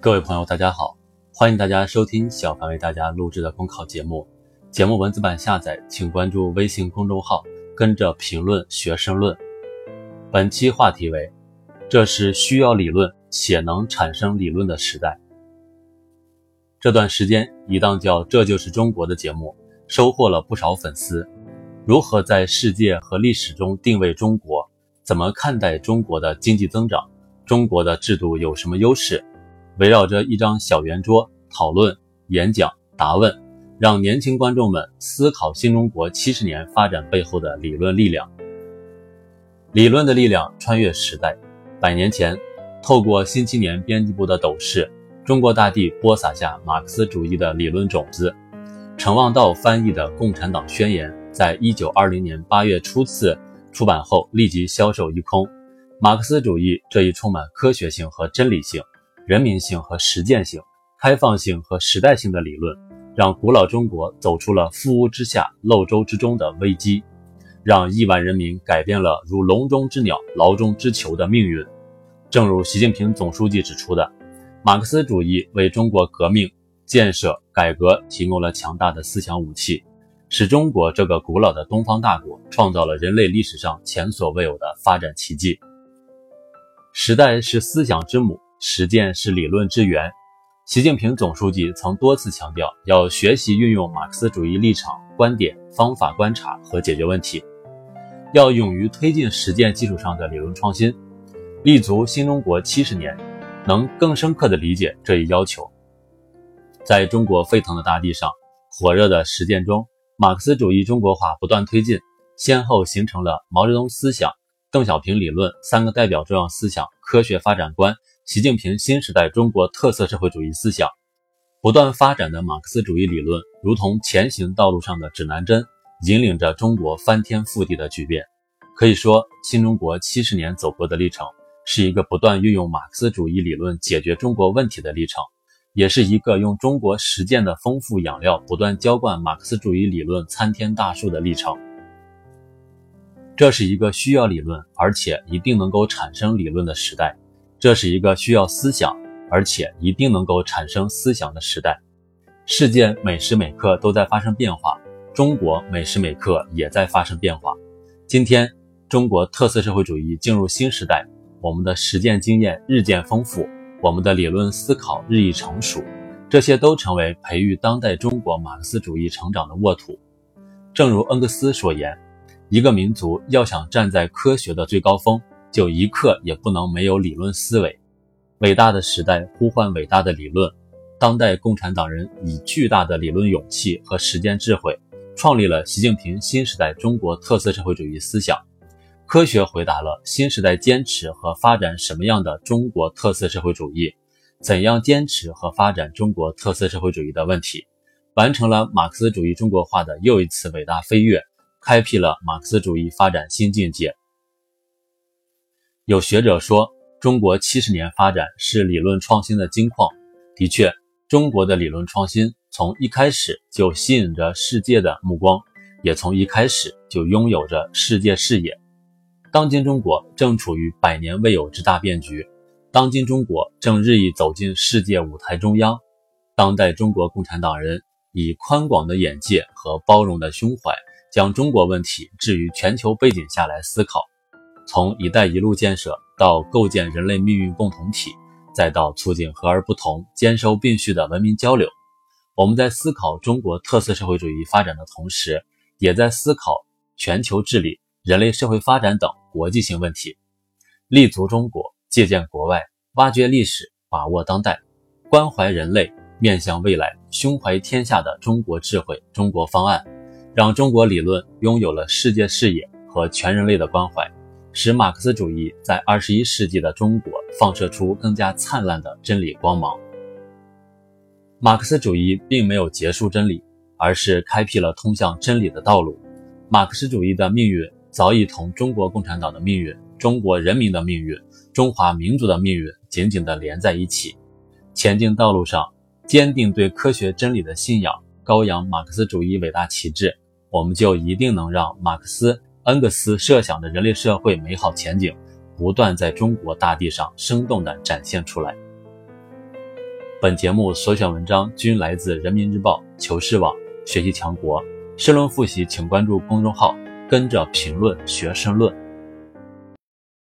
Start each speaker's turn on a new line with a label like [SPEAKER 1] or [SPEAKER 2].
[SPEAKER 1] 各位朋友，大家好，欢迎大家收听小凡为大家录制的公考节目。节目文字版下载，请关注微信公众号，跟着评论学申论。本期话题为：这是需要理论且能产生理论的时代。这段时间，一档叫《这就是中国》的节目收获了不少粉丝。如何在世界和历史中定位中国？怎么看待中国的经济增长？中国的制度有什么优势？围绕着一张小圆桌讨论、演讲、答问，让年轻观众们思考新中国七十年发展背后的理论力量。理论的力量穿越时代。百年前，透过新青年编辑部的斗室，中国大地播撒下马克思主义的理论种子。陈望道翻译的《共产党宣言》在一九二零年八月初次出版后，立即销售一空。马克思主义这一充满科学性和真理性。人民性和实践性、开放性和时代性的理论，让古老中国走出了覆屋之下、漏舟之中的危机，让亿万人民改变了如笼中之鸟、牢中之囚的命运。正如习近平总书记指出的，马克思主义为中国革命、建设、改革提供了强大的思想武器，使中国这个古老的东方大国创造了人类历史上前所未有的发展奇迹。时代是思想之母。实践是理论之源。习近平总书记曾多次强调，要学习运用马克思主义立场、观点、方法观察和解决问题，要勇于推进实践基础上的理论创新，立足新中国七十年，能更深刻地理解这一要求。在中国沸腾的大地上，火热的实践中，马克思主义中国化不断推进，先后形成了毛泽东思想、邓小平理论三个代表重要思想科学发展观。习近平新时代中国特色社会主义思想不断发展的马克思主义理论，如同前行道路上的指南针，引领着中国翻天覆地的巨变。可以说，新中国七十年走过的历程，是一个不断运用马克思主义理论解决中国问题的历程，也是一个用中国实践的丰富养料不断浇灌马克思主义理论参天大树的历程。这是一个需要理论，而且一定能够产生理论的时代。这是一个需要思想，而且一定能够产生思想的时代。世界每时每刻都在发生变化，中国每时每刻也在发生变化。今天，中国特色社会主义进入新时代，我们的实践经验日渐丰富，我们的理论思考日益成熟，这些都成为培育当代中国马克思主义成长的沃土。正如恩格斯所言：“一个民族要想站在科学的最高峰。”就一刻也不能没有理论思维。伟大的时代呼唤伟大的理论，当代共产党人以巨大的理论勇气和实践智慧，创立了习近平新时代中国特色社会主义思想，科学回答了新时代坚持和发展什么样的中国特色社会主义，怎样坚持和发展中国特色社会主义的问题，完成了马克思主义中国化的又一次伟大飞跃，开辟了马克思主义发展新境界。有学者说，中国七十年发展是理论创新的金矿。的确，中国的理论创新从一开始就吸引着世界的目光，也从一开始就拥有着世界视野。当今中国正处于百年未有之大变局，当今中国正日益走进世界舞台中央。当代中国共产党人以宽广的眼界和包容的胸怀，将中国问题置于全球背景下来思考。从“一带一路”建设到构建人类命运共同体，再到促进和而不同、兼收并蓄的文明交流，我们在思考中国特色社会主义发展的同时，也在思考全球治理、人类社会发展等国际性问题。立足中国，借鉴国外，挖掘历史，把握当代，关怀人类，面向未来，胸怀天下的中国智慧、中国方案，让中国理论拥有了世界视野和全人类的关怀。使马克思主义在二十一世纪的中国放射出更加灿烂的真理光芒。马克思主义并没有结束真理，而是开辟了通向真理的道路。马克思主义的命运早已同中国共产党的命运、中国人民的命运、中华民族的命运紧紧地连在一起。前进道路上，坚定对科学真理的信仰，高扬马克思主义伟大旗帜，我们就一定能让马克思。恩格斯设想的人类社会美好前景，不断在中国大地上生动地展现出来。本节目所选文章均来自人民日报、求是网、学习强国。申论复习，请关注公众号“跟着评论学申论”。